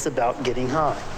it's about getting high.